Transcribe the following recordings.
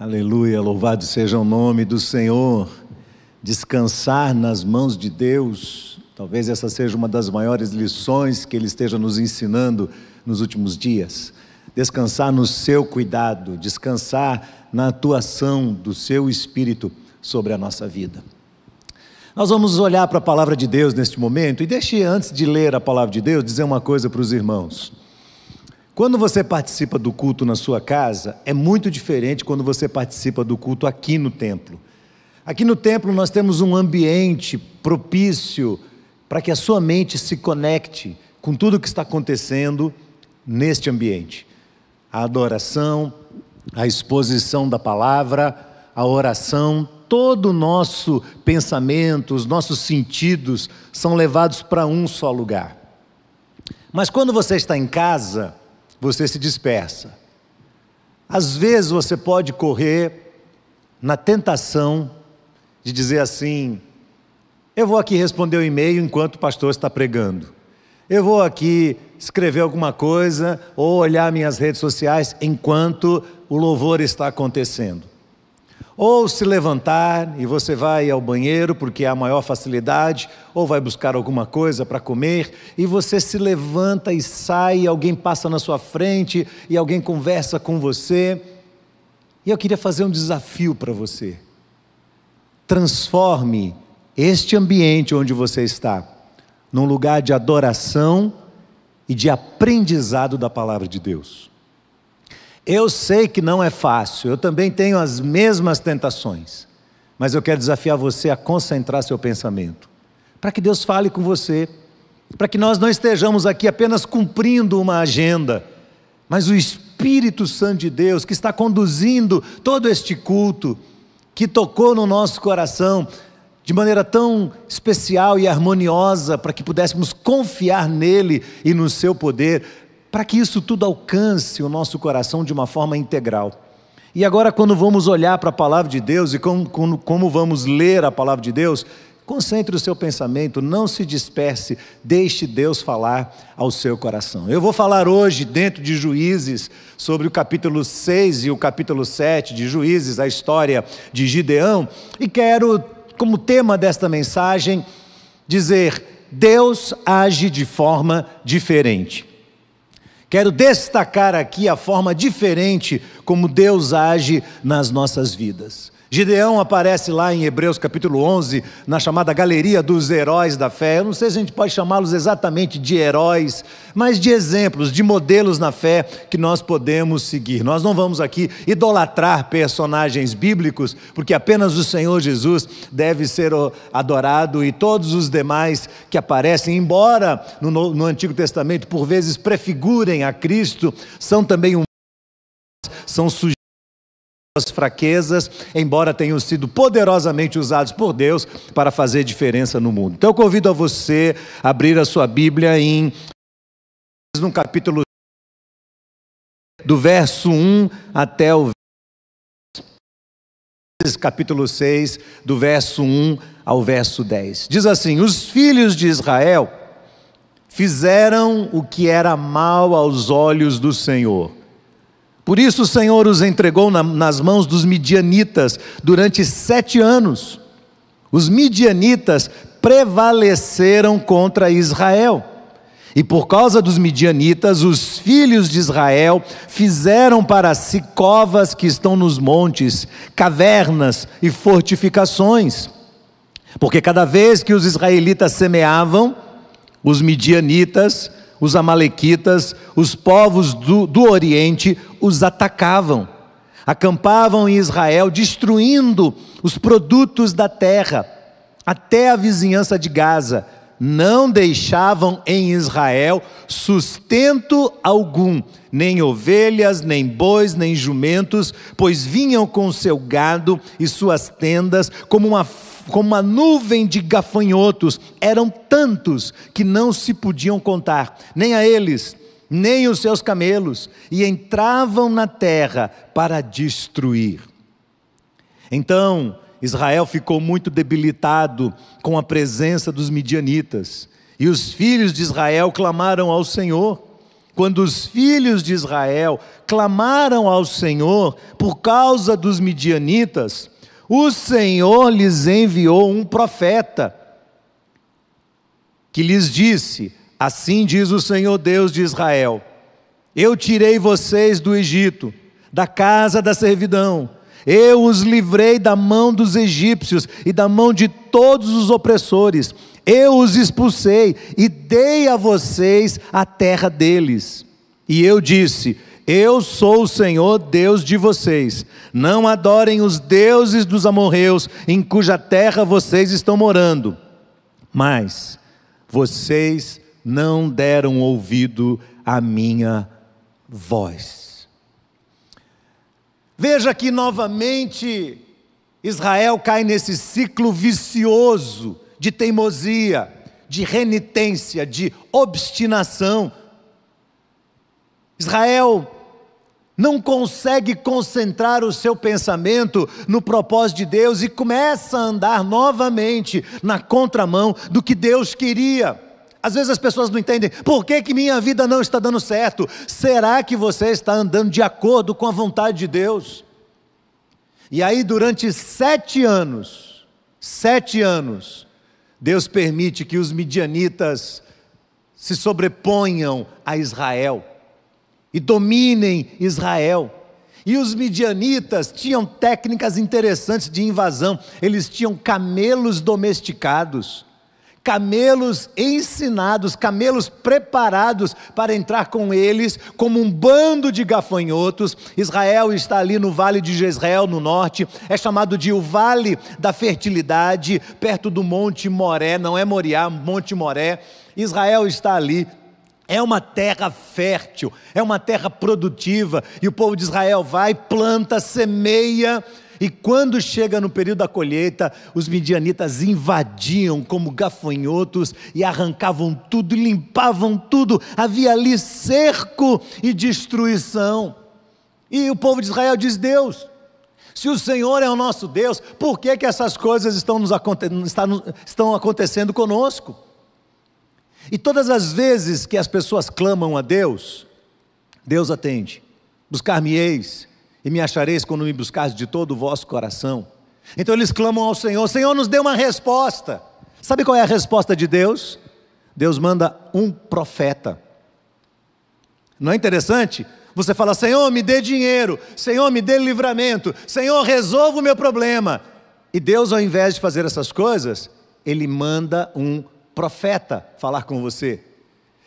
Aleluia, louvado seja o nome do Senhor. Descansar nas mãos de Deus, talvez essa seja uma das maiores lições que Ele esteja nos ensinando nos últimos dias. Descansar no seu cuidado, descansar na atuação do seu Espírito sobre a nossa vida. Nós vamos olhar para a palavra de Deus neste momento e deixe, antes de ler a palavra de Deus, dizer uma coisa para os irmãos. Quando você participa do culto na sua casa, é muito diferente quando você participa do culto aqui no templo. Aqui no templo nós temos um ambiente propício para que a sua mente se conecte com tudo o que está acontecendo neste ambiente. A adoração, a exposição da palavra, a oração, todo o nosso pensamento, os nossos sentidos são levados para um só lugar. Mas quando você está em casa, você se dispersa. Às vezes você pode correr na tentação de dizer assim: eu vou aqui responder o e-mail enquanto o pastor está pregando. Eu vou aqui escrever alguma coisa ou olhar minhas redes sociais enquanto o louvor está acontecendo. Ou se levantar e você vai ao banheiro porque a maior facilidade, ou vai buscar alguma coisa para comer, e você se levanta e sai, e alguém passa na sua frente e alguém conversa com você. E eu queria fazer um desafio para você. Transforme este ambiente onde você está num lugar de adoração e de aprendizado da palavra de Deus. Eu sei que não é fácil, eu também tenho as mesmas tentações, mas eu quero desafiar você a concentrar seu pensamento, para que Deus fale com você, para que nós não estejamos aqui apenas cumprindo uma agenda, mas o Espírito Santo de Deus que está conduzindo todo este culto, que tocou no nosso coração de maneira tão especial e harmoniosa, para que pudéssemos confiar nele e no seu poder, para que isso tudo alcance o nosso coração de uma forma integral. E agora, quando vamos olhar para a palavra de Deus e como, como, como, vamos ler a palavra de Deus, concentre o seu pensamento, não se disperse, deixe Deus falar ao seu coração. Eu vou falar hoje, dentro de Juízes, sobre o capítulo 6 e o capítulo 7 de Juízes, a história de Gideão, e quero, como tema desta mensagem, dizer: Deus age de forma diferente. Quero destacar aqui a forma diferente como Deus age nas nossas vidas. Gideão aparece lá em Hebreus capítulo 11, na chamada galeria dos heróis da fé. Eu não sei se a gente pode chamá-los exatamente de heróis, mas de exemplos, de modelos na fé que nós podemos seguir. Nós não vamos aqui idolatrar personagens bíblicos, porque apenas o Senhor Jesus deve ser adorado e todos os demais que aparecem, embora no, Antigo Testamento por vezes prefigurem a Cristo, são também humanos, são sujeitos as fraquezas, embora tenham sido poderosamente usados por Deus para fazer diferença no mundo. Então eu convido a você a abrir a sua Bíblia em no capítulo do verso 1 até o capítulo 6, do verso 1 ao verso 10. Diz assim: Os filhos de Israel fizeram o que era mal aos olhos do Senhor por isso o Senhor os entregou na, nas mãos dos midianitas durante sete anos. Os midianitas prevaleceram contra Israel. E por causa dos midianitas, os filhos de Israel fizeram para si covas que estão nos montes, cavernas e fortificações. Porque cada vez que os israelitas semeavam, os midianitas os Amalequitas, os povos do, do Oriente, os atacavam. Acampavam em Israel, destruindo os produtos da terra, até a vizinhança de Gaza. Não deixavam em Israel sustento algum, nem ovelhas, nem bois, nem jumentos, pois vinham com seu gado e suas tendas como uma como uma nuvem de gafanhotos, eram tantos que não se podiam contar, nem a eles, nem os seus camelos, e entravam na terra para destruir. Então, Israel ficou muito debilitado com a presença dos midianitas, e os filhos de Israel clamaram ao Senhor. quando os filhos de Israel clamaram ao Senhor por causa dos midianitas, o Senhor lhes enviou um profeta que lhes disse: Assim diz o Senhor Deus de Israel: Eu tirei vocês do Egito, da casa da servidão. Eu os livrei da mão dos egípcios e da mão de todos os opressores. Eu os expulsei e dei a vocês a terra deles. E eu disse: Eu sou o Senhor Deus de vocês. Não adorem os deuses dos amorreus, em cuja terra vocês estão morando. Mas vocês não deram ouvido à minha voz. Veja que novamente Israel cai nesse ciclo vicioso de teimosia, de renitência, de obstinação. Israel não consegue concentrar o seu pensamento no propósito de Deus e começa a andar novamente na contramão do que Deus queria. Às vezes as pessoas não entendem por que, que minha vida não está dando certo. Será que você está andando de acordo com a vontade de Deus? E aí, durante sete anos, sete anos, Deus permite que os midianitas se sobreponham a Israel e dominem Israel. E os midianitas tinham técnicas interessantes de invasão, eles tinham camelos domesticados camelos ensinados, camelos preparados para entrar com eles como um bando de gafanhotos. Israel está ali no vale de Jezreel, no norte, é chamado de o Vale da Fertilidade, perto do Monte Moré, não é Moriá, Monte Moré. Israel está ali, é uma terra fértil, é uma terra produtiva, e o povo de Israel vai, planta, semeia, e quando chega no período da colheita, os midianitas invadiam como gafanhotos e arrancavam tudo, limpavam tudo, havia ali cerco e destruição. E o povo de Israel diz: Deus, se o Senhor é o nosso Deus, por que, que essas coisas estão, nos, estão acontecendo conosco? E todas as vezes que as pessoas clamam a Deus, Deus atende. Buscar-me-eis e me achareis quando me buscares de todo o vosso coração. Então eles clamam ao Senhor: Senhor, nos dê uma resposta. Sabe qual é a resposta de Deus? Deus manda um profeta. Não é interessante? Você fala: Senhor, me dê dinheiro, Senhor, me dê livramento, Senhor, resolva o meu problema. E Deus, ao invés de fazer essas coisas, Ele manda um profeta falar com você.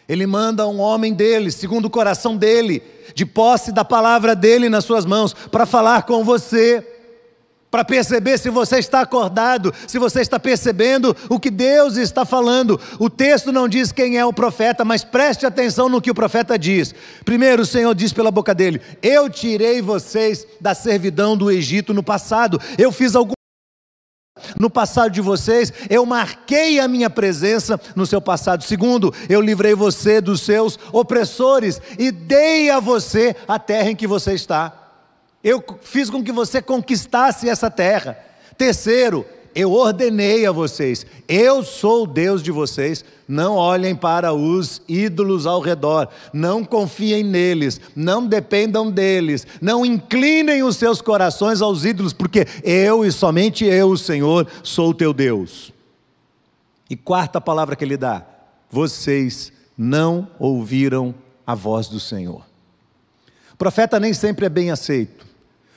Ele manda um homem dele, segundo o coração dele, de posse da palavra dele nas suas mãos, para falar com você, para perceber se você está acordado, se você está percebendo o que Deus está falando. O texto não diz quem é o profeta, mas preste atenção no que o profeta diz. Primeiro, o Senhor diz pela boca dele: Eu tirei vocês da servidão do Egito no passado, eu fiz algum no passado de vocês, eu marquei a minha presença no seu passado. Segundo, eu livrei você dos seus opressores e dei a você a terra em que você está. Eu fiz com que você conquistasse essa terra. Terceiro, eu ordenei a vocês, eu sou o Deus de vocês, não olhem para os ídolos ao redor, não confiem neles, não dependam deles, não inclinem os seus corações aos ídolos, porque eu e somente eu, o Senhor, sou o teu Deus. E quarta palavra que ele dá: vocês não ouviram a voz do Senhor. O profeta nem sempre é bem aceito,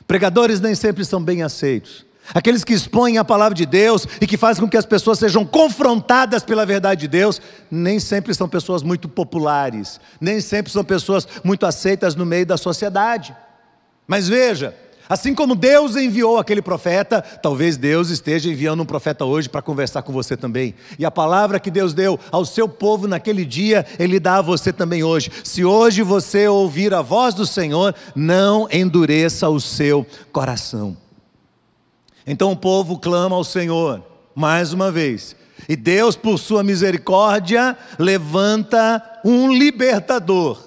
pregadores nem sempre são bem aceitos. Aqueles que expõem a palavra de Deus e que fazem com que as pessoas sejam confrontadas pela verdade de Deus, nem sempre são pessoas muito populares, nem sempre são pessoas muito aceitas no meio da sociedade. Mas veja, assim como Deus enviou aquele profeta, talvez Deus esteja enviando um profeta hoje para conversar com você também. E a palavra que Deus deu ao seu povo naquele dia, Ele dá a você também hoje. Se hoje você ouvir a voz do Senhor, não endureça o seu coração. Então o povo clama ao Senhor, mais uma vez. E Deus, por sua misericórdia, levanta um libertador.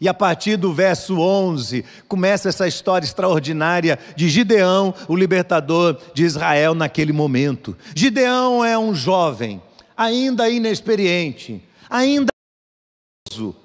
E a partir do verso 11, começa essa história extraordinária de Gideão, o libertador de Israel naquele momento. Gideão é um jovem, ainda inexperiente, ainda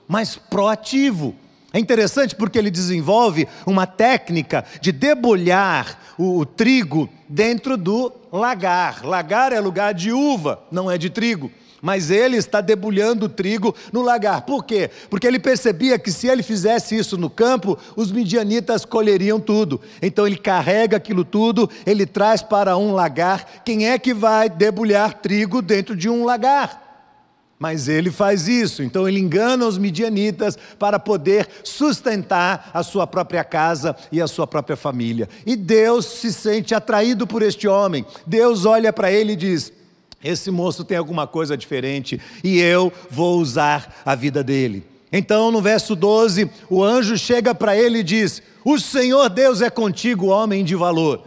mas proativo. É interessante porque ele desenvolve uma técnica de debulhar o, o, trigo dentro do lagar. Lagar é lugar de uva, não é de trigo. Mas ele está debulhando o trigo no lagar. Por quê? Porque ele percebia que se ele fizesse isso no campo, os midianitas colheriam tudo. Então ele carrega aquilo tudo, ele traz para um lagar. Quem é que vai debulhar trigo dentro de um lagar? Mas ele faz isso, então ele engana os midianitas para poder sustentar a sua própria casa e a sua própria família. E Deus se sente atraído por este homem. Deus olha para ele e diz: esse moço tem alguma coisa diferente e eu vou usar a vida dele. Então, no verso 12, o anjo chega para ele e diz: O Senhor Deus é contigo, homem de valor.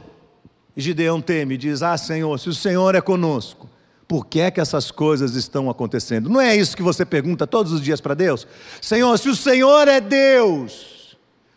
Gideão teme diz: Ah, Senhor, se o Senhor é conosco, por que é que essas coisas estão acontecendo? Não é isso que você pergunta todos os dias para Deus? Senhor, se o Senhor é Deus,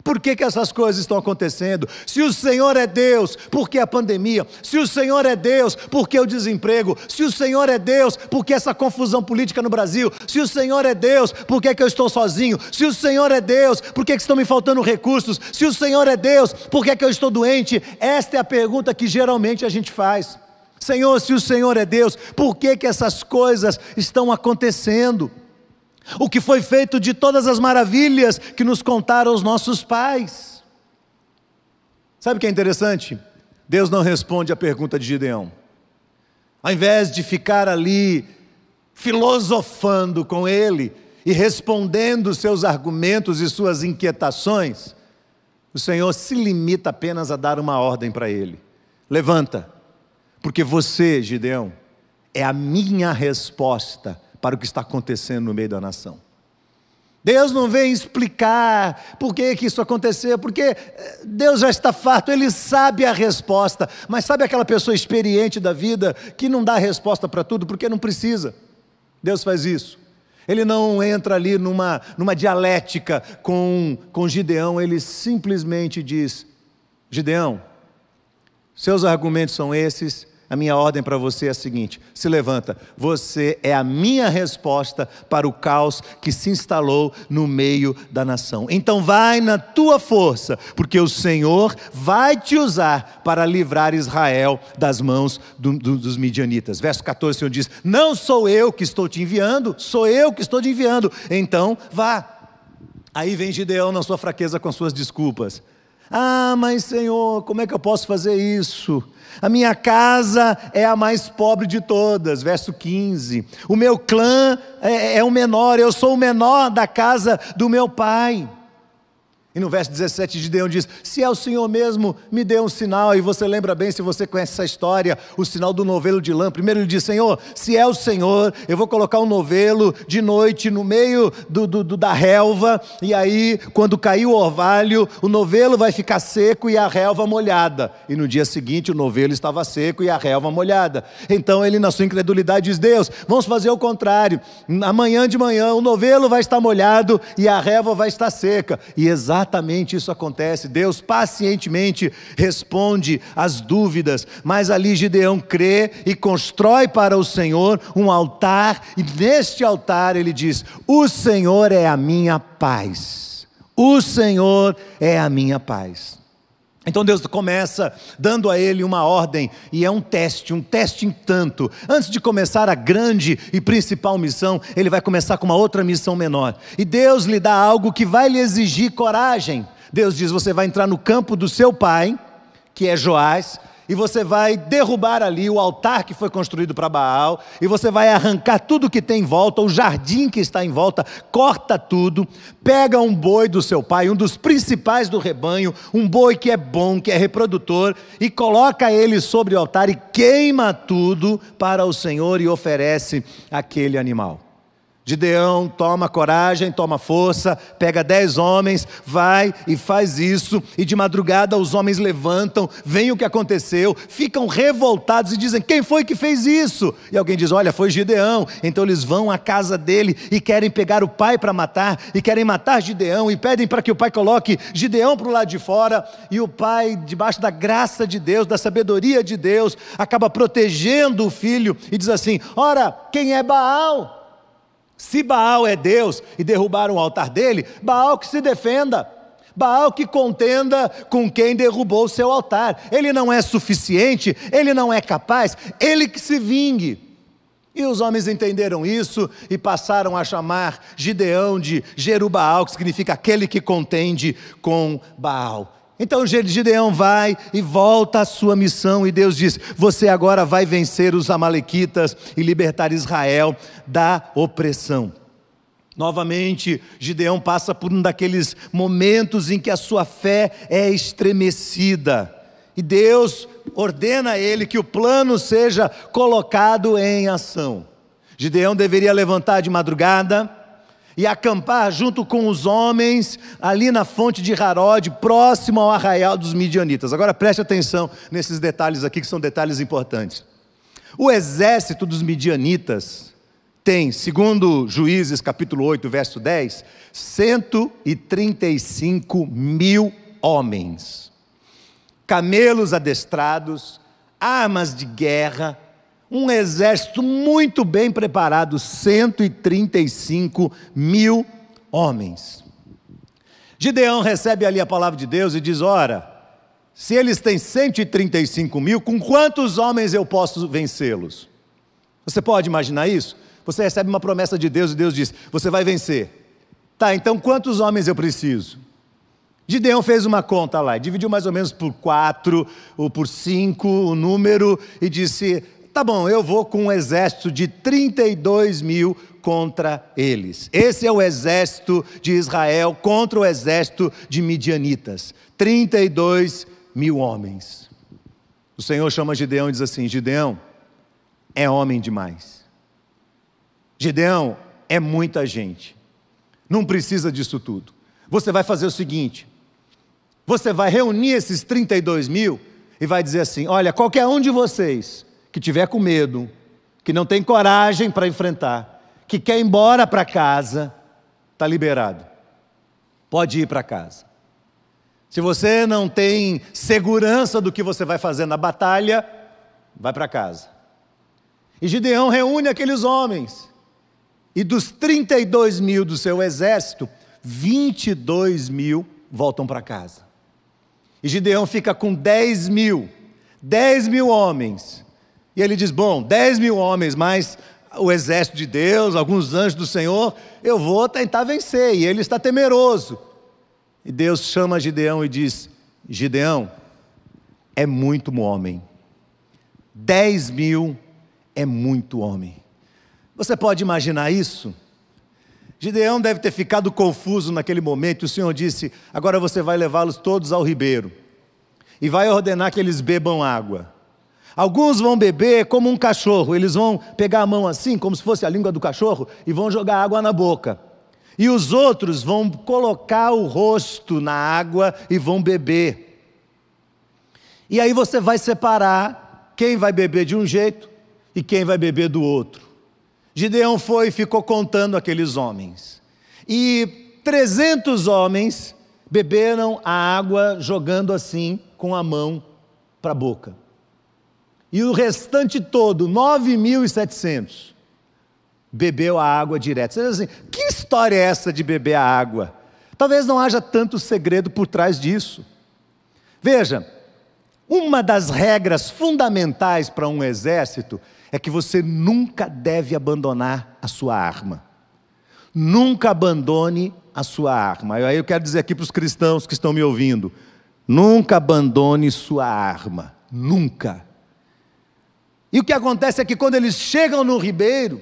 por que, que essas coisas estão acontecendo? Se o Senhor é Deus, por que a pandemia? Se o Senhor é Deus, por que o desemprego? Se o Senhor é Deus, por que essa confusão política no Brasil? Se o Senhor é Deus, por que, que eu estou sozinho? Se o Senhor é Deus, por que, que estão me faltando recursos? Se o Senhor é Deus, por que, que eu estou doente? Esta é a pergunta que geralmente a gente faz. Senhor, se o Senhor é Deus, por que, que essas coisas estão acontecendo? O que foi feito de todas as maravilhas que nos contaram os nossos pais. Sabe o que é interessante? Deus não responde à pergunta de Gideão. Ao invés de ficar ali filosofando com ele e respondendo seus argumentos e suas inquietações, o Senhor se limita apenas a dar uma ordem para ele: levanta, porque você, Gideão, é a minha resposta para o que está acontecendo no meio da nação. Deus não vem explicar por que, que isso aconteceu, porque eh, Deus já está farto, Ele sabe a resposta, mas sabe aquela pessoa experiente da vida que não dá resposta para tudo porque não precisa? Deus faz isso. Ele não entra ali numa, numa dialética com, com Gideão, ele simplesmente diz: Gideão, seus argumentos são esses, a minha ordem para você é a seguinte: se levanta, você é a minha resposta para o caos que se instalou no meio da nação. Então vai na tua força, porque o Senhor vai te usar para livrar Israel das mãos do, do, dos midianitas. Verso 14, o Senhor diz: Não sou eu que estou te enviando, sou eu que estou te enviando. Então vá. Aí vem Gideão na sua fraqueza com suas desculpas. Ah, mas Senhor, como é que eu posso fazer isso? A minha casa é a mais pobre de todas, verso 15. O meu clã é, é o menor, eu sou o menor da casa do meu pai. E no verso 17, Gideão diz: Se é o Senhor mesmo, me dê um sinal. E você lembra bem, se você conhece essa história, o sinal do novelo de lã. Primeiro ele diz: Senhor, se é o Senhor, eu vou colocar um novelo de noite no meio do, do, do, da relva. E aí, quando cair o orvalho, o novelo vai ficar seco e a relva molhada. E no dia seguinte, o novelo estava seco e a relva molhada. Então ele, na sua incredulidade, diz: Deus, vamos fazer o contrário. Amanhã de manhã, o novelo vai estar molhado e a relva vai estar seca. E exatamente exatamente isso acontece. Deus pacientemente responde às dúvidas, mas ali Gideão crê e constrói para o Senhor um altar, e neste altar ele diz: O Senhor é a minha paz. O Senhor é a minha paz. Então Deus começa dando a ele uma ordem, e é um teste, um teste em tanto. Antes de começar a grande e principal missão, ele vai começar com uma outra missão menor. E Deus lhe dá algo que vai lhe exigir coragem. Deus diz: Você vai entrar no campo do seu pai, que é Joás, e você vai derrubar ali o altar que foi construído para Baal, e você vai arrancar tudo que tem em volta, o jardim que está em volta, corta tudo, pega um boi do seu pai, um dos principais do rebanho, um boi que é bom, que é reprodutor, e coloca ele sobre o altar e queima tudo para o Senhor e oferece aquele animal. Gideão toma coragem, toma força, pega dez homens, vai e faz isso, e de madrugada os homens levantam, veem o que aconteceu, ficam revoltados e dizem: Quem foi que fez isso? E alguém diz: Olha, foi Gideão. Então eles vão à casa dele e querem pegar o pai para matar, e querem matar Gideão, e pedem para que o pai coloque Gideão para o lado de fora, e o pai, debaixo da graça de Deus, da sabedoria de Deus, acaba protegendo o filho e diz assim: Ora, quem é Baal? Se Baal é Deus e derrubaram o altar dele, Baal que se defenda. Baal que contenda com quem derrubou o seu altar. Ele não é suficiente, ele não é capaz, ele que se vingue. E os homens entenderam isso e passaram a chamar Gideão de Jerubaal, que significa aquele que contende com Baal. Então Gideão vai e volta à sua missão, e Deus diz: Você agora vai vencer os Amalequitas e libertar Israel da opressão. Novamente, Gideão passa por um daqueles momentos em que a sua fé é estremecida. E Deus ordena a ele que o plano seja colocado em ação. Gideão deveria levantar de madrugada e acampar junto com os homens ali na fonte de Harod, próximo ao arraial dos midianitas. Agora preste atenção nesses detalhes aqui que são detalhes importantes. O exército dos midianitas tem, segundo Juízes capítulo 8, verso 10, 135 mil homens, camelos adestrados, armas de guerra, um exército muito bem preparado 135 mil homens. Gideão recebe ali a palavra de Deus e diz: Ora, se eles têm 135 mil, com quantos homens eu posso vencê-los? Você pode imaginar isso? Você recebe uma promessa de Deus e Deus diz: Você vai vencer. Tá, então quantos homens eu preciso? Gideão fez uma conta lá, dividiu mais ou menos por quatro ou por cinco o número e disse: Tá bom, eu vou com um exército de 32 mil contra eles. Esse é o exército de Israel contra o exército de Midianitas. 32 mil homens. O Senhor chama Gideão e diz assim: Gideão é homem demais. Gideão é muita gente. Não precisa disso tudo. Você vai fazer o seguinte: você vai reunir esses 32 mil e vai dizer assim: olha, qualquer um de vocês que tiver com medo, que não tem coragem para enfrentar, que quer ir embora para casa, está liberado. Pode ir para casa. Se você não tem segurança do que você vai fazer na batalha, vai para casa. E Gideão reúne aqueles homens. E dos 32 mil do seu exército, 22 mil voltam para casa. E Gideão fica com 10 mil, 10 mil homens e ele diz: Bom, 10 mil homens mais o exército de Deus, alguns anjos do Senhor, eu vou tentar vencer. E ele está temeroso. E Deus chama Gideão e diz: Gideão, é muito homem. 10 mil é muito homem. Você pode imaginar isso? Gideão deve ter ficado confuso naquele momento. O Senhor disse: Agora você vai levá-los todos ao ribeiro e vai ordenar que eles bebam água. Alguns vão beber como um cachorro, eles vão pegar a mão assim, como se fosse a língua do cachorro, e vão jogar água na boca. E os outros vão colocar o rosto na água e vão beber. E aí você vai separar quem vai beber de um jeito e quem vai beber do outro. Gideão foi e ficou contando aqueles homens. E 300 homens beberam a água jogando assim com a mão para a boca e o restante todo, 9.700, bebeu a água direto. Você diz assim, que história é essa de beber a água? Talvez não haja tanto segredo por trás disso. Veja, uma das regras fundamentais para um exército é que você nunca deve abandonar a sua arma. Nunca abandone a sua arma. Aí eu quero dizer aqui para os cristãos que estão me ouvindo: nunca abandone sua arma. Nunca. E o que acontece é que quando eles chegam no ribeiro,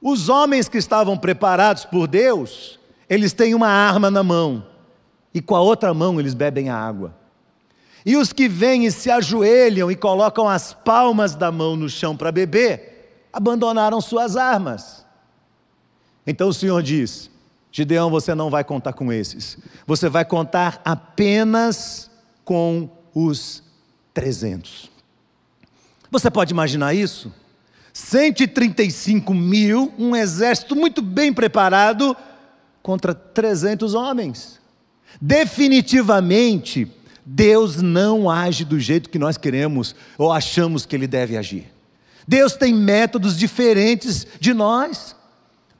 os homens que estavam preparados por Deus, eles têm uma arma na mão, e com a outra mão eles bebem a água. E os que vêm e se ajoelham e colocam as palmas da mão no chão para beber, abandonaram suas armas. Então o Senhor diz: Gideão, você não vai contar com esses, você vai contar apenas com os trezentos. Você pode imaginar isso? 135 mil, um exército muito bem preparado contra 300 homens. Definitivamente, Deus não age do jeito que nós queremos ou achamos que Ele deve agir. Deus tem métodos diferentes de nós.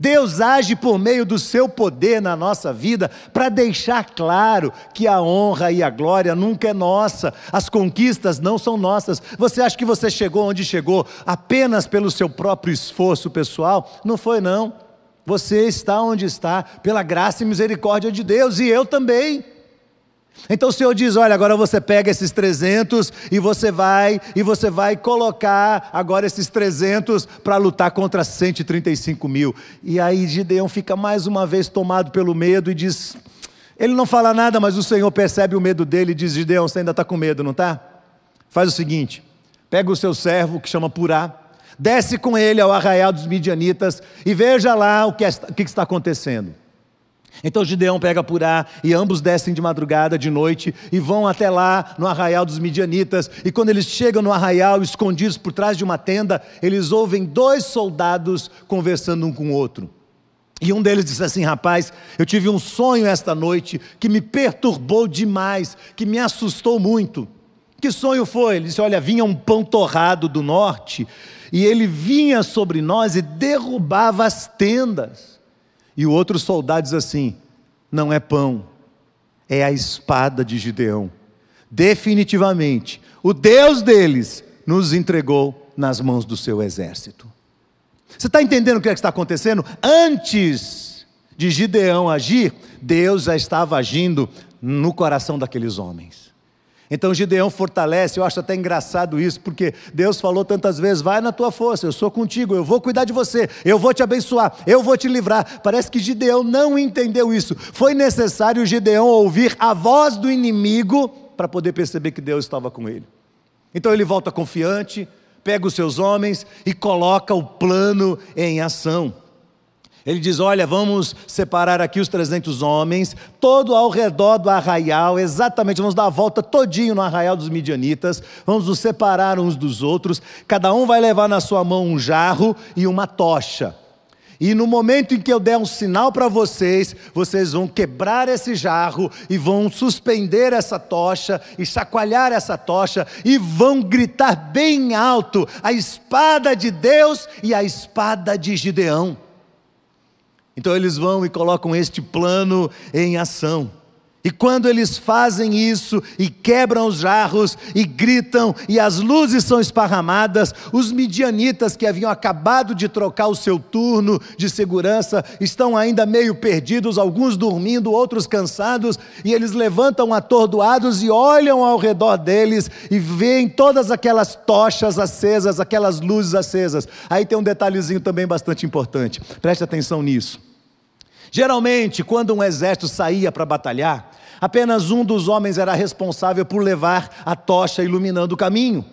Deus age por meio do seu poder na nossa vida para deixar claro que a honra e a glória nunca é nossa, as conquistas não são nossas. Você acha que você chegou onde chegou apenas pelo seu próprio esforço pessoal? Não foi, não. Você está onde está pela graça e misericórdia de Deus e eu também. Então o Senhor diz: olha, agora você pega esses 300 e você vai e você vai colocar agora esses 300 para lutar contra 135 mil. E aí Gideão fica mais uma vez tomado pelo medo e diz: ele não fala nada, mas o Senhor percebe o medo dele e diz: Gideão, você ainda está com medo, não está? Faz o seguinte: pega o seu servo que chama Purá, desce com ele ao arraial dos midianitas e veja lá o que, é, o que está acontecendo. Então Gideão pega Purá e ambos descem de madrugada, de noite, e vão até lá no arraial dos midianitas. E quando eles chegam no arraial, escondidos por trás de uma tenda, eles ouvem dois soldados conversando um com o outro. E um deles disse assim: Rapaz, eu tive um sonho esta noite que me perturbou demais, que me assustou muito. Que sonho foi? Ele disse: Olha, vinha um pão torrado do norte, e ele vinha sobre nós e derrubava as tendas. E o outro soldado diz assim: não é pão, é a espada de Gideão. Definitivamente, o Deus deles nos entregou nas mãos do seu exército. Você está entendendo o que, é que está acontecendo? Antes de Gideão agir, Deus já estava agindo no coração daqueles homens. Então Gideão fortalece, eu acho até engraçado isso, porque Deus falou tantas vezes: vai na tua força, eu sou contigo, eu vou cuidar de você, eu vou te abençoar, eu vou te livrar. Parece que Gideão não entendeu isso. Foi necessário Gideão ouvir a voz do inimigo para poder perceber que Deus estava com ele. Então ele volta confiante, pega os seus homens e coloca o plano em ação. Ele diz: Olha, vamos separar aqui os 300 homens, todo ao redor do arraial, exatamente, vamos dar a volta todinho no arraial dos midianitas, vamos nos separar uns dos outros, cada um vai levar na sua mão um jarro e uma tocha. E no momento em que eu der um sinal para vocês, vocês vão quebrar esse jarro e vão suspender essa tocha e chacoalhar essa tocha e vão gritar bem alto: a espada de Deus e a espada de Gideão. Então eles vão e colocam este plano em ação. E quando eles fazem isso e quebram os jarros e gritam e as luzes são esparramadas, os midianitas que haviam acabado de trocar o seu turno de segurança estão ainda meio perdidos, alguns dormindo, outros cansados, e eles levantam atordoados e olham ao redor deles e veem todas aquelas tochas acesas, aquelas luzes acesas. Aí tem um detalhezinho também bastante importante. Preste atenção nisso. Geralmente, quando um exército saía para batalhar, apenas um dos homens era responsável por levar a tocha iluminando o caminho.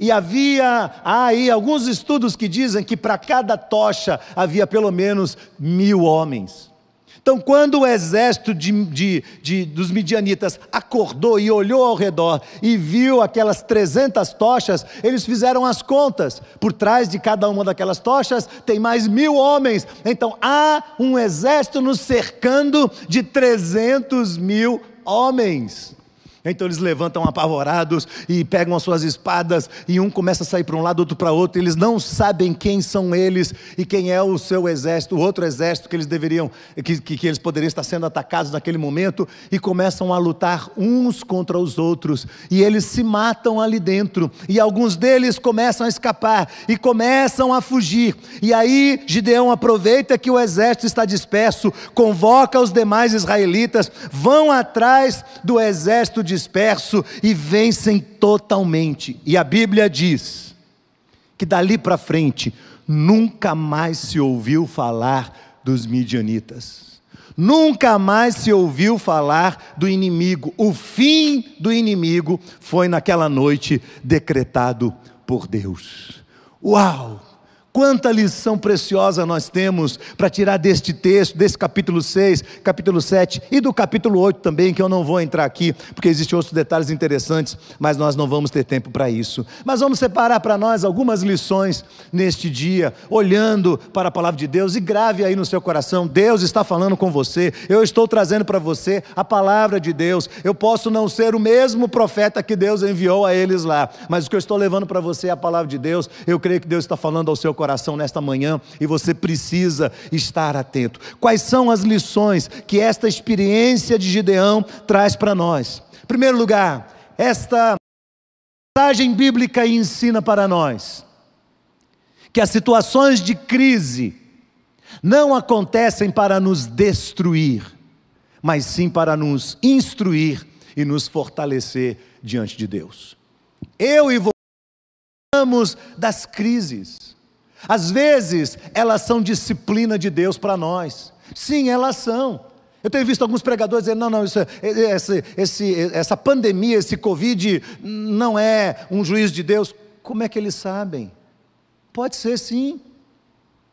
E havia aí alguns estudos que dizem que para cada tocha havia pelo menos mil homens. Então, quando o exército de, de, de, dos midianitas acordou e olhou ao redor e viu aquelas 300 tochas, eles fizeram as contas. Por trás de cada uma daquelas tochas tem mais mil homens. Então, há um exército nos cercando de 300 mil homens. Então eles levantam apavorados e pegam as suas espadas, e um começa a sair para um lado, outro para outro. Eles não sabem quem são eles e quem é o seu exército, o outro exército que eles deveriam, que, que, que eles poderiam estar sendo atacados naquele momento, e começam a lutar uns contra os outros, e eles se matam ali dentro, e alguns deles começam a escapar e começam a fugir. E aí Gideão aproveita que o exército está disperso, convoca os demais israelitas, vão atrás do exército de disperso e vencem totalmente. E a Bíblia diz que dali para frente nunca mais se ouviu falar dos midianitas. Nunca mais se ouviu falar do inimigo. O fim do inimigo foi naquela noite decretado por Deus. Uau! Quanta lição preciosa nós temos para tirar deste texto, desse capítulo 6, capítulo 7 e do capítulo 8 também, que eu não vou entrar aqui, porque existem outros detalhes interessantes, mas nós não vamos ter tempo para isso. Mas vamos separar para nós algumas lições neste dia, olhando para a palavra de Deus e grave aí no seu coração: Deus está falando com você, eu estou trazendo para você a palavra de Deus. Eu posso não ser o mesmo profeta que Deus enviou a eles lá, mas o que eu estou levando para você é a palavra de Deus. Eu creio que Deus está falando ao seu coração coração nesta manhã e você precisa estar atento. Quais são as lições que esta experiência de Gideão traz para nós? Em primeiro lugar, esta passagem bíblica ensina para nós que as situações de crise não acontecem para nos destruir, mas sim para nos instruir e nos fortalecer diante de Deus. Eu e você das crises. Às vezes, elas são disciplina de Deus para nós. Sim, elas são. Eu tenho visto alguns pregadores dizendo: não, não, isso, é, esse, esse, essa pandemia, esse Covid, não é um juízo de Deus. Como é que eles sabem? Pode ser sim.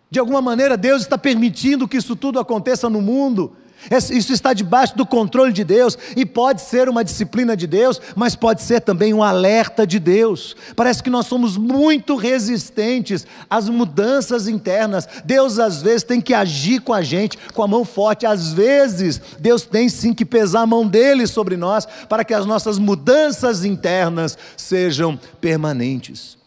De alguma maneira, Deus está permitindo que isso tudo aconteça no mundo. Isso está debaixo do controle de Deus e pode ser uma disciplina de Deus, mas pode ser também um alerta de Deus. Parece que nós somos muito resistentes às mudanças internas. Deus às vezes tem que agir com a gente com a mão forte. Às vezes Deus tem sim que pesar a mão dele sobre nós para que as nossas mudanças internas sejam permanentes.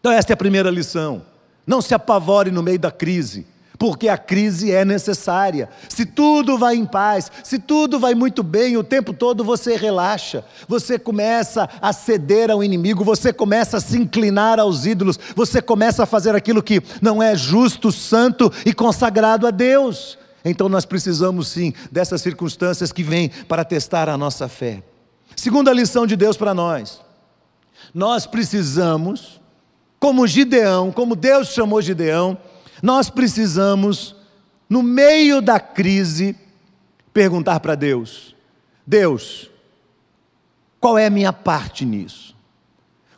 Então esta é a primeira lição. Não se apavore no meio da crise porque a crise é necessária. Se tudo vai em paz, se tudo vai muito bem, o tempo todo você relaxa, você começa a ceder ao inimigo, você começa a se inclinar aos ídolos, você começa a fazer aquilo que não é justo, santo e consagrado a Deus. Então nós precisamos sim dessas circunstâncias que vêm para testar a nossa fé. Segunda lição de Deus para nós. Nós precisamos, como Gideão, como Deus chamou Gideão, nós precisamos, no meio da crise, perguntar para Deus: Deus, qual é a minha parte nisso?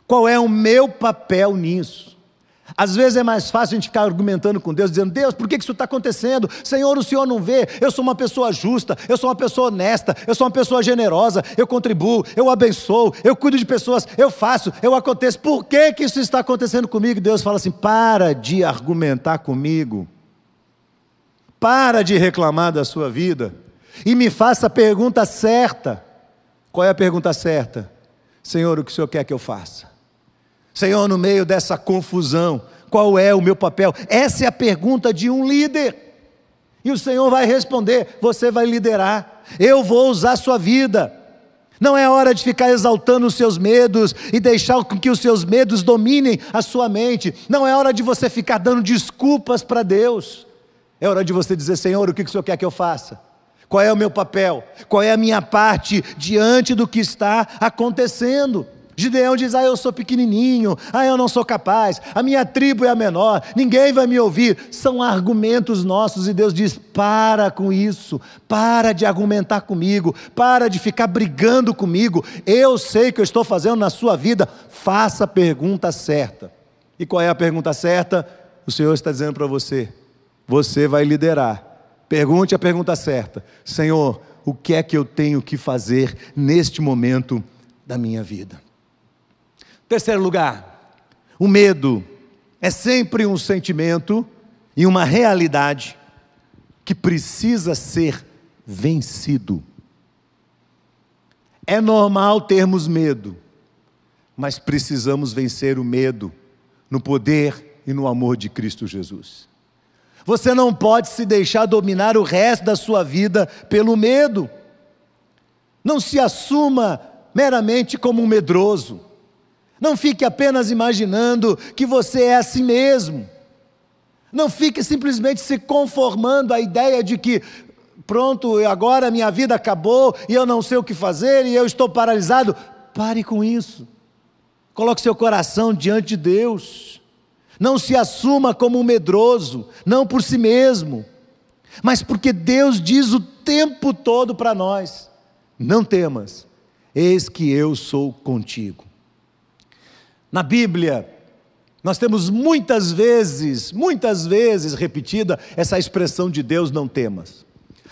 Qual é o meu papel nisso? Às vezes é mais fácil a gente ficar argumentando com Deus, dizendo: Deus, por que isso está acontecendo? Senhor, o Senhor não vê. Eu sou uma pessoa justa, eu sou uma pessoa honesta, eu sou uma pessoa generosa, eu contribuo, eu abençoo, eu cuido de pessoas, eu faço, eu aconteço. Por que, que isso está acontecendo comigo? Deus fala assim: para de argumentar comigo, para de reclamar da sua vida e me faça a pergunta certa. Qual é a pergunta certa? Senhor, o que o Senhor quer que eu faça? Senhor, no meio dessa confusão, qual é o meu papel? Essa é a pergunta de um líder. E o Senhor vai responder: você vai liderar, eu vou usar a sua vida. Não é hora de ficar exaltando os seus medos e deixar que os seus medos dominem a sua mente. Não é hora de você ficar dando desculpas para Deus. É hora de você dizer: Senhor, o que o Senhor quer que eu faça? Qual é o meu papel? Qual é a minha parte diante do que está acontecendo? Gideão diz: Ah, eu sou pequenininho, ah, eu não sou capaz, a minha tribo é a menor, ninguém vai me ouvir. São argumentos nossos e Deus diz: Para com isso, para de argumentar comigo, para de ficar brigando comigo. Eu sei o que eu estou fazendo na sua vida, faça a pergunta certa. E qual é a pergunta certa? O Senhor está dizendo para você: Você vai liderar. Pergunte a pergunta certa: Senhor, o que é que eu tenho que fazer neste momento da minha vida? Terceiro lugar, o medo é sempre um sentimento e uma realidade que precisa ser vencido. É normal termos medo, mas precisamos vencer o medo no poder e no amor de Cristo Jesus. Você não pode se deixar dominar o resto da sua vida pelo medo. Não se assuma meramente como um medroso. Não fique apenas imaginando que você é assim mesmo. Não fique simplesmente se conformando à ideia de que, pronto, agora minha vida acabou e eu não sei o que fazer e eu estou paralisado. Pare com isso. Coloque seu coração diante de Deus. Não se assuma como um medroso, não por si mesmo, mas porque Deus diz o tempo todo para nós: não temas, eis que eu sou contigo. Na Bíblia, nós temos muitas vezes, muitas vezes repetida essa expressão de Deus não temas.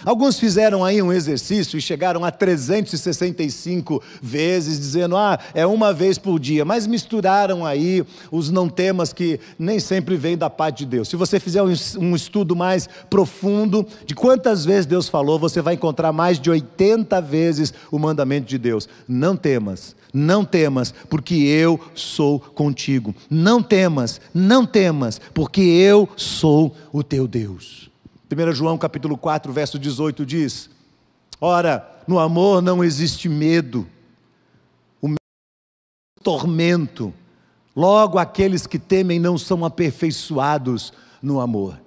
Alguns fizeram aí um exercício e chegaram a 365 vezes, dizendo, ah, é uma vez por dia, mas misturaram aí os não temas que nem sempre vêm da parte de Deus. Se você fizer um estudo mais profundo de quantas vezes Deus falou, você vai encontrar mais de 80 vezes o mandamento de Deus: não temas, não temas, porque eu sou contigo. Não temas, não temas, porque eu sou o teu Deus. 1 João capítulo 4, verso 18 diz: Ora, no amor não existe medo, o medo é tormento. Logo, aqueles que temem não são aperfeiçoados no amor.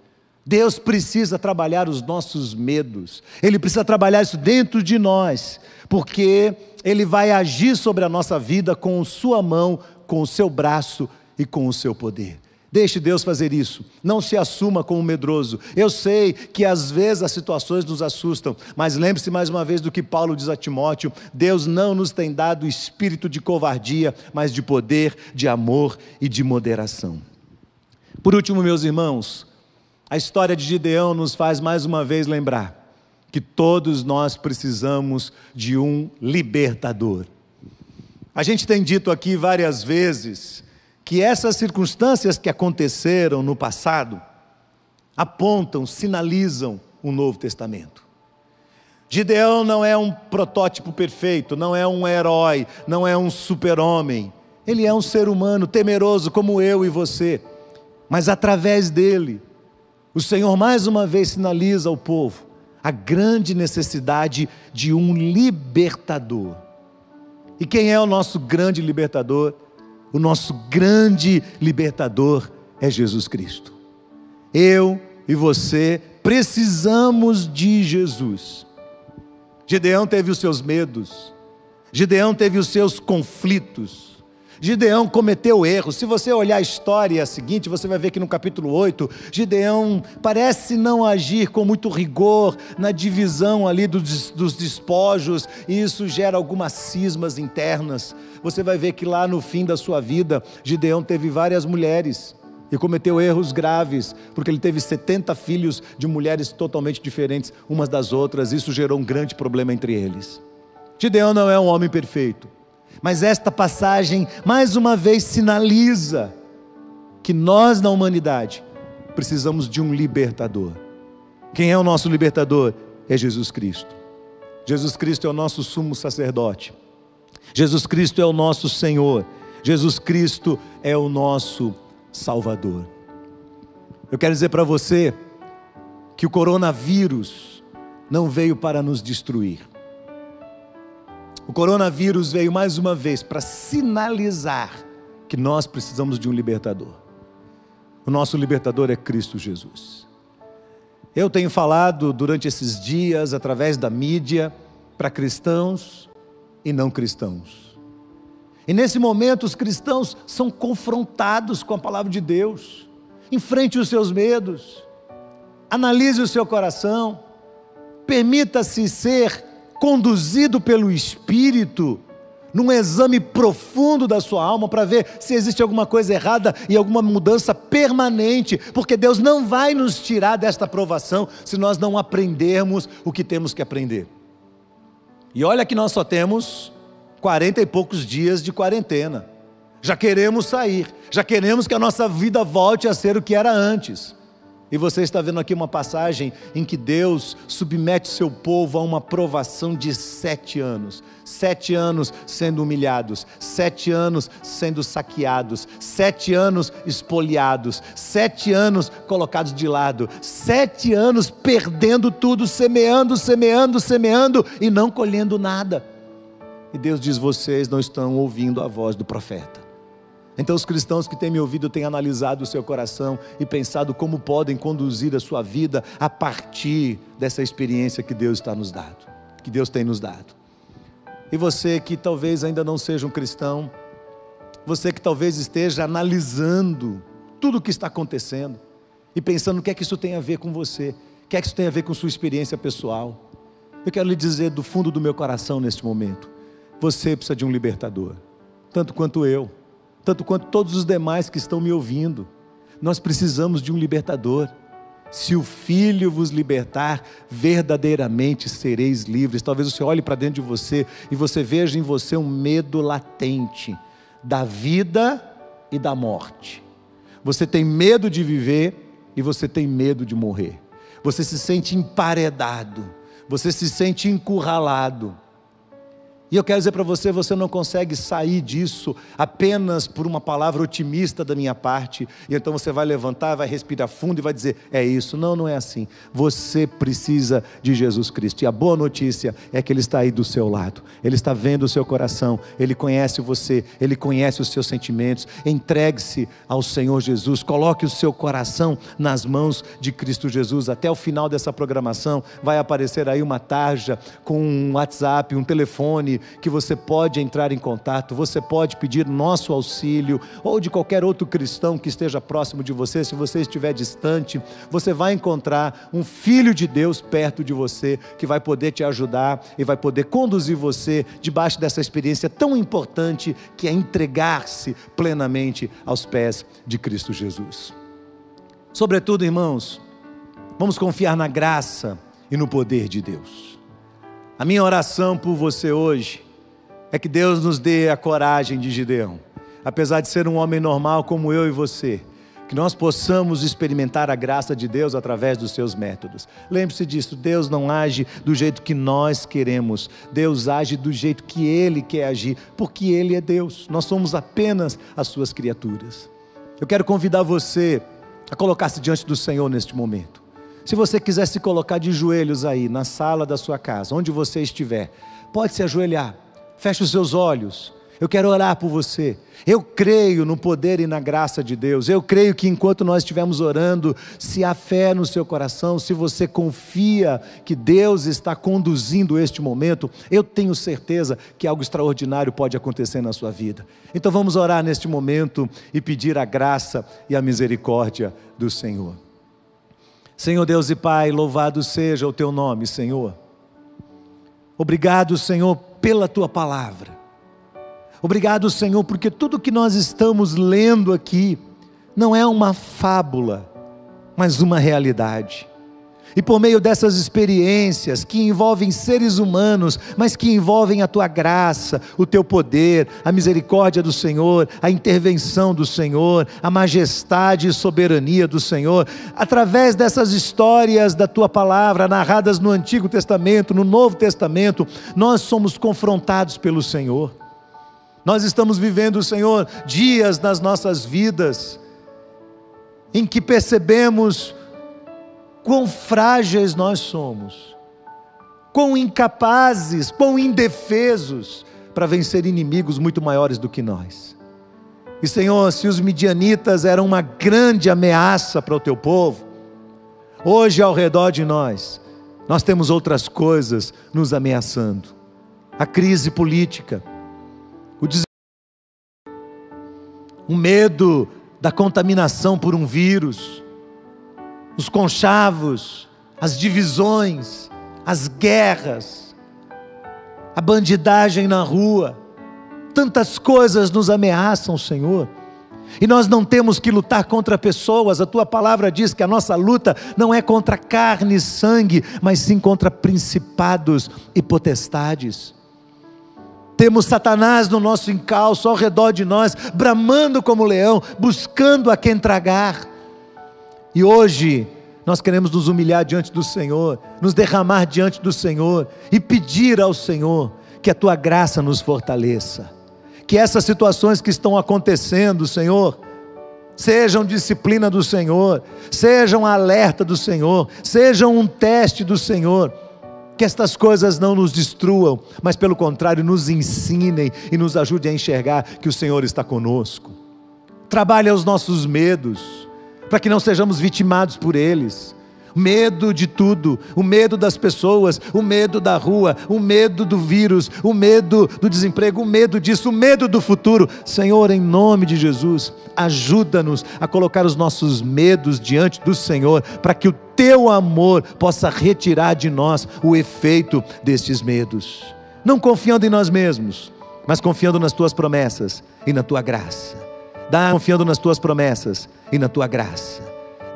Deus precisa trabalhar os nossos medos, Ele precisa trabalhar isso dentro de nós, porque Ele vai agir sobre a nossa vida com Sua mão, com o seu braço e com o seu poder. Deixe Deus fazer isso. Não se assuma como medroso. Eu sei que às vezes as situações nos assustam, mas lembre-se mais uma vez do que Paulo diz a Timóteo: Deus não nos tem dado espírito de covardia, mas de poder, de amor e de moderação. Por último, meus irmãos, a história de Gideão nos faz mais uma vez lembrar que todos nós precisamos de um libertador. A gente tem dito aqui várias vezes que essas circunstâncias que aconteceram no passado apontam, sinalizam o Novo Testamento. Gideão não é um protótipo perfeito, não é um herói, não é um super-homem. Ele é um ser humano temeroso como eu e você. Mas através dele, o Senhor mais uma vez sinaliza ao povo a grande necessidade de um libertador. E quem é o nosso grande libertador? O nosso grande libertador é Jesus Cristo. Eu e você precisamos de Jesus. Gideão teve os seus medos, Gideão teve os seus conflitos, Gideão cometeu erros. Se você olhar a história seguinte, você vai ver que no capítulo 8, Gideão parece não agir com muito rigor na divisão ali dos, dos despojos, e isso gera algumas cismas internas. Você vai ver que lá no fim da sua vida, Gideão teve várias mulheres e cometeu erros graves, porque ele teve 70 filhos de mulheres totalmente diferentes umas das outras, isso gerou um grande problema entre eles. Gideão não é um homem perfeito. Mas esta passagem, mais uma vez, sinaliza que nós, na humanidade, precisamos de um libertador. Quem é o nosso libertador? É Jesus Cristo. Jesus Cristo é o nosso sumo sacerdote. Jesus Cristo é o nosso Senhor. Jesus Cristo é o nosso Salvador. Eu quero dizer para você que o coronavírus não veio para nos destruir. O coronavírus veio mais uma vez para sinalizar que nós precisamos de um libertador. O nosso libertador é Cristo Jesus. Eu tenho falado durante esses dias, através da mídia, para cristãos e não cristãos. E nesse momento, os cristãos são confrontados com a palavra de Deus. Enfrente os seus medos, analise o seu coração, permita-se ser conduzido pelo Espírito, num exame profundo da sua alma para ver se existe alguma coisa errada e alguma mudança permanente, porque Deus não vai nos tirar desta provação se nós não aprendermos o que temos que aprender. E olha que nós só temos quarenta e poucos dias de quarentena. Já queremos sair, já queremos que a nossa vida volte a ser o que era antes. E você está vendo aqui uma passagem em que Deus submete seu povo a uma provação de sete anos. Sete anos sendo humilhados, sete anos sendo saqueados, sete anos espoliados, sete anos colocados de lado, sete anos perdendo tudo, semeando, semeando, semeando e não colhendo nada. E Deus diz: vocês não estão ouvindo a voz do profeta. Então, os cristãos que têm me ouvido têm analisado o seu coração e pensado como podem conduzir a sua vida a partir dessa experiência que Deus está nos dado, que Deus tem nos dado. E você que talvez ainda não seja um cristão, você que talvez esteja analisando tudo o que está acontecendo e pensando o que é que isso tem a ver com você, o que é que isso tem a ver com sua experiência pessoal. Eu quero lhe dizer do fundo do meu coração neste momento: você precisa de um libertador, tanto quanto eu tanto quanto todos os demais que estão me ouvindo. Nós precisamos de um libertador. Se o Filho vos libertar, verdadeiramente sereis livres. Talvez você olhe para dentro de você e você veja em você um medo latente da vida e da morte. Você tem medo de viver e você tem medo de morrer. Você se sente emparedado, você se sente encurralado. E eu quero dizer para você: você não consegue sair disso apenas por uma palavra otimista da minha parte, e então você vai levantar, vai respirar fundo e vai dizer: é isso. Não, não é assim. Você precisa de Jesus Cristo. E a boa notícia é que Ele está aí do seu lado, Ele está vendo o seu coração, Ele conhece você, Ele conhece os seus sentimentos. Entregue-se ao Senhor Jesus, coloque o seu coração nas mãos de Cristo Jesus. Até o final dessa programação vai aparecer aí uma tarja com um WhatsApp, um telefone que você pode entrar em contato, você pode pedir nosso auxílio, ou de qualquer outro cristão que esteja próximo de você, se você estiver distante, você vai encontrar um filho de Deus perto de você, que vai poder te ajudar e vai poder conduzir você debaixo dessa experiência tão importante que é entregar-se plenamente aos pés de Cristo Jesus. Sobretudo, irmãos, vamos confiar na graça e no poder de Deus. A minha oração por você hoje é que Deus nos dê a coragem de Gideão, apesar de ser um homem normal como eu e você, que nós possamos experimentar a graça de Deus através dos seus métodos. Lembre-se disso: Deus não age do jeito que nós queremos, Deus age do jeito que Ele quer agir, porque Ele é Deus, nós somos apenas as Suas criaturas. Eu quero convidar você a colocar-se diante do Senhor neste momento. Se você quiser se colocar de joelhos aí, na sala da sua casa, onde você estiver, pode se ajoelhar, feche os seus olhos. Eu quero orar por você. Eu creio no poder e na graça de Deus. Eu creio que enquanto nós estivermos orando, se há fé no seu coração, se você confia que Deus está conduzindo este momento, eu tenho certeza que algo extraordinário pode acontecer na sua vida. Então vamos orar neste momento e pedir a graça e a misericórdia do Senhor. Senhor Deus e Pai, louvado seja o teu nome, Senhor. Obrigado, Senhor, pela tua palavra. Obrigado, Senhor, porque tudo que nós estamos lendo aqui não é uma fábula, mas uma realidade. E por meio dessas experiências que envolvem seres humanos, mas que envolvem a tua graça, o teu poder, a misericórdia do Senhor, a intervenção do Senhor, a majestade e soberania do Senhor, através dessas histórias da tua palavra, narradas no Antigo Testamento, no Novo Testamento, nós somos confrontados pelo Senhor. Nós estamos vivendo, Senhor, dias nas nossas vidas em que percebemos quão frágeis nós somos, quão incapazes, quão indefesos para vencer inimigos muito maiores do que nós. E Senhor, se os midianitas eram uma grande ameaça para o teu povo, hoje ao redor de nós, nós temos outras coisas nos ameaçando. A crise política, o des... o medo da contaminação por um vírus, os conchavos, as divisões, as guerras, a bandidagem na rua, tantas coisas nos ameaçam, Senhor. E nós não temos que lutar contra pessoas, a tua palavra diz que a nossa luta não é contra carne e sangue, mas sim contra principados e potestades. Temos Satanás no nosso encalço, ao redor de nós, bramando como leão, buscando a quem tragar. E hoje nós queremos nos humilhar diante do Senhor, nos derramar diante do Senhor e pedir ao Senhor que a tua graça nos fortaleça. Que essas situações que estão acontecendo, Senhor, sejam disciplina do Senhor, sejam alerta do Senhor, sejam um teste do Senhor. Que estas coisas não nos destruam, mas pelo contrário, nos ensinem e nos ajudem a enxergar que o Senhor está conosco. Trabalhe os nossos medos para que não sejamos vitimados por eles. Medo de tudo, o medo das pessoas, o medo da rua, o medo do vírus, o medo do desemprego, o medo disso, o medo do futuro. Senhor, em nome de Jesus, ajuda-nos a colocar os nossos medos diante do Senhor, para que o teu amor possa retirar de nós o efeito destes medos. Não confiando em nós mesmos, mas confiando nas tuas promessas e na tua graça. Dá confiando nas tuas promessas e na tua graça.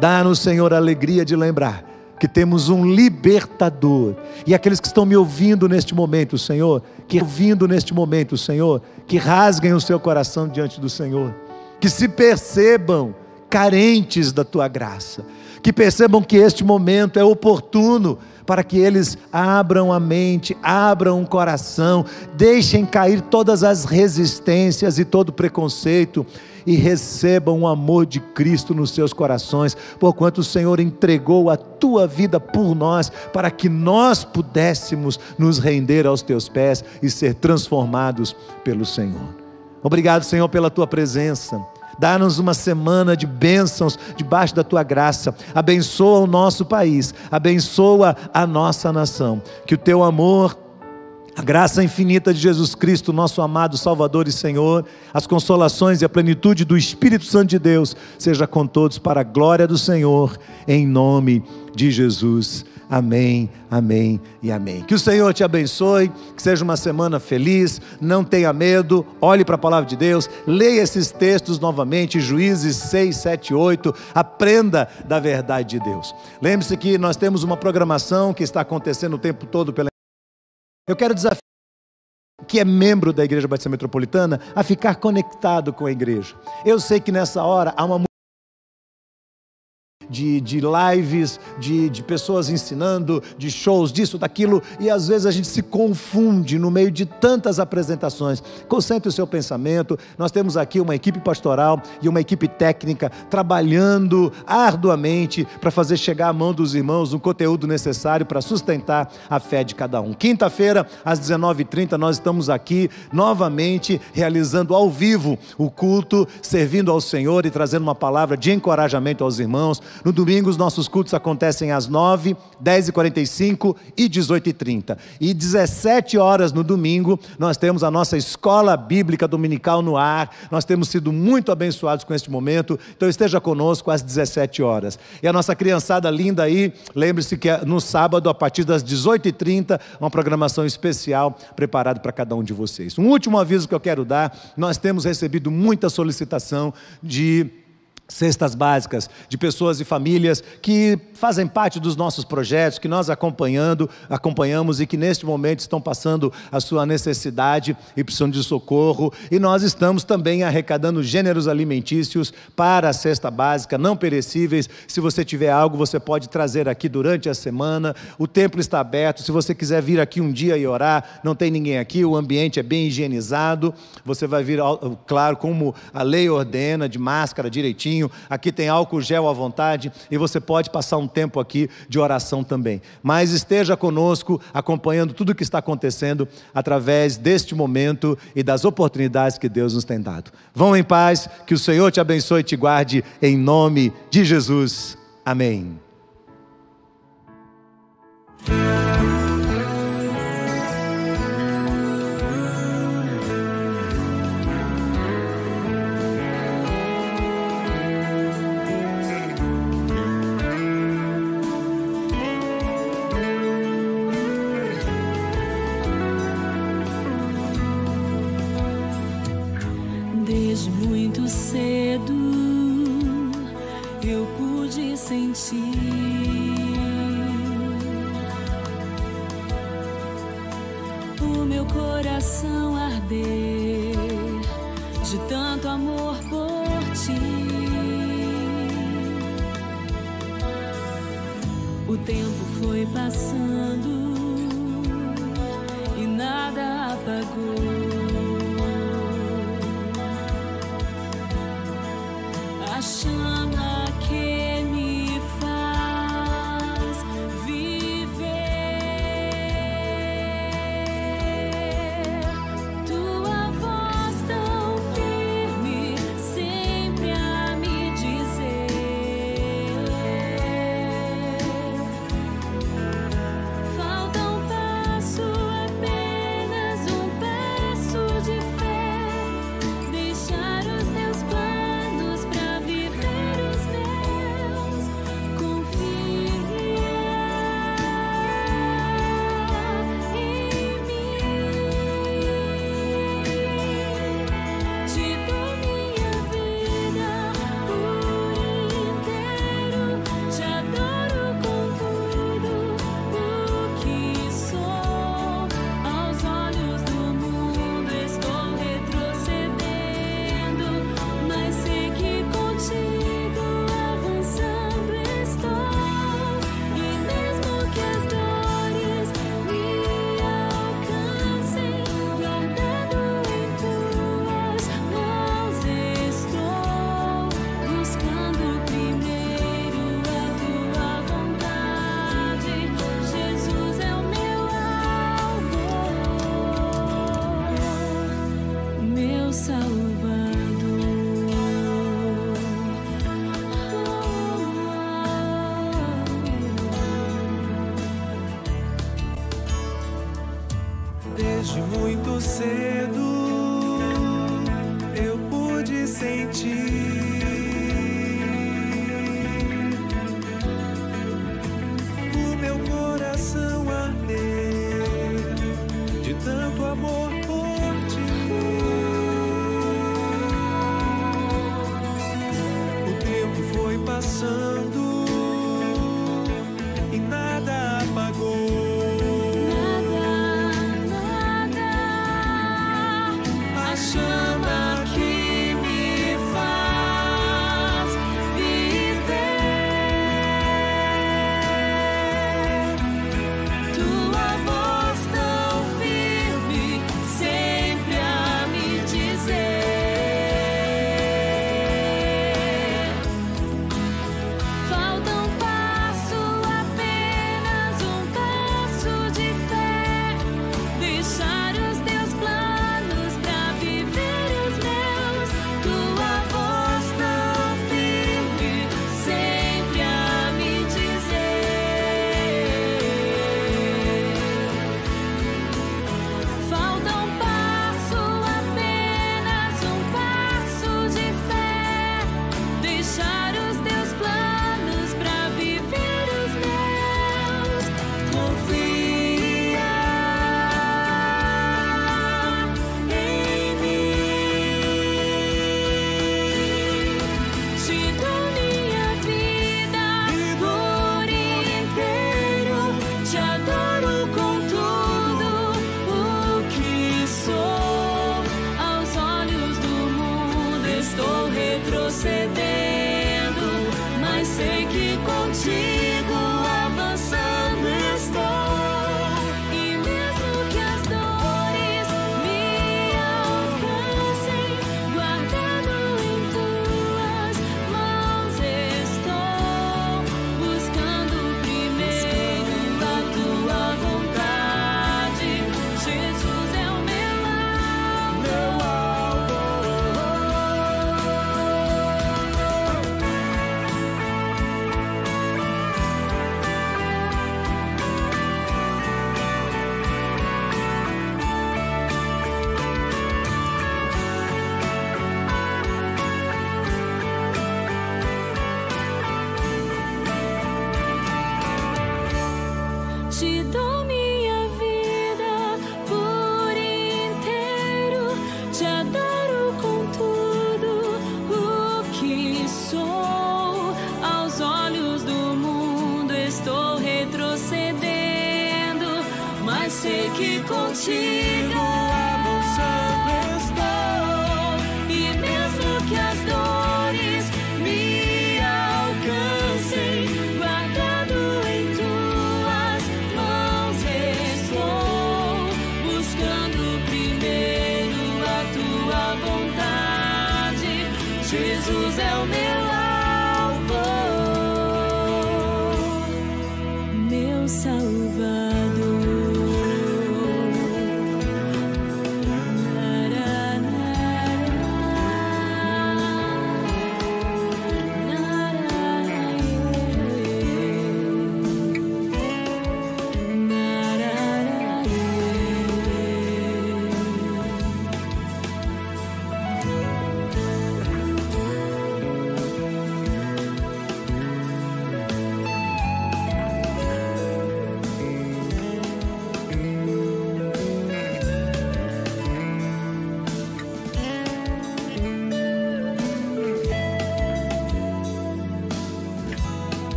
Dá-nos, Senhor, a alegria de lembrar que temos um libertador. E aqueles que estão me ouvindo neste momento, Senhor, que ouvindo neste momento, Senhor, que rasguem o seu coração diante do Senhor, que se percebam carentes da tua graça, que percebam que este momento é oportuno para que eles abram a mente, abram o coração, deixem cair todas as resistências e todo preconceito e recebam o amor de Cristo nos seus corações, porquanto o Senhor entregou a tua vida por nós, para que nós pudéssemos nos render aos teus pés e ser transformados pelo Senhor. Obrigado, Senhor, pela tua presença. Dá-nos uma semana de bênçãos debaixo da tua graça. Abençoa o nosso país, abençoa a nossa nação. Que o teu amor, a graça infinita de Jesus Cristo, nosso amado Salvador e Senhor, as consolações e a plenitude do Espírito Santo de Deus, seja com todos para a glória do Senhor, em nome de Jesus. Amém, amém e amém. Que o Senhor te abençoe, que seja uma semana feliz, não tenha medo, olhe para a palavra de Deus, leia esses textos novamente, Juízes 6, 7, 8, aprenda da verdade de Deus. Lembre-se que nós temos uma programação que está acontecendo o tempo todo pela. Eu quero desafiar que é membro da Igreja Batista Metropolitana a ficar conectado com a igreja. Eu sei que nessa hora há uma de, de lives, de, de pessoas ensinando, de shows, disso, daquilo, e às vezes a gente se confunde no meio de tantas apresentações. Concentre o seu pensamento. Nós temos aqui uma equipe pastoral e uma equipe técnica trabalhando arduamente para fazer chegar à mão dos irmãos o conteúdo necessário para sustentar a fé de cada um. Quinta-feira, às 19h30, nós estamos aqui novamente realizando ao vivo o culto, servindo ao Senhor e trazendo uma palavra de encorajamento aos irmãos. No domingo, os nossos cultos acontecem às 9, 10 e 45 e 18 e 30. E 17 horas no domingo, nós temos a nossa escola bíblica dominical no ar. Nós temos sido muito abençoados com este momento. Então, esteja conosco às 17 horas. E a nossa criançada linda aí, lembre-se que é no sábado, a partir das 18 e 30, uma programação especial preparada para cada um de vocês. Um último aviso que eu quero dar: nós temos recebido muita solicitação de cestas básicas de pessoas e famílias que fazem parte dos nossos projetos, que nós acompanhando, acompanhamos e que neste momento estão passando a sua necessidade e precisam de socorro. E nós estamos também arrecadando gêneros alimentícios para a cesta básica, não perecíveis. Se você tiver algo, você pode trazer aqui durante a semana. O templo está aberto. Se você quiser vir aqui um dia e orar, não tem ninguém aqui, o ambiente é bem higienizado. Você vai vir, claro, como a lei ordena, de máscara direitinho aqui tem álcool gel à vontade e você pode passar um tempo aqui de oração também. Mas esteja conosco, acompanhando tudo o que está acontecendo através deste momento e das oportunidades que Deus nos tem dado. Vão em paz, que o Senhor te abençoe e te guarde, em nome de Jesus. Amém. Desde muito cedo eu pude sentir.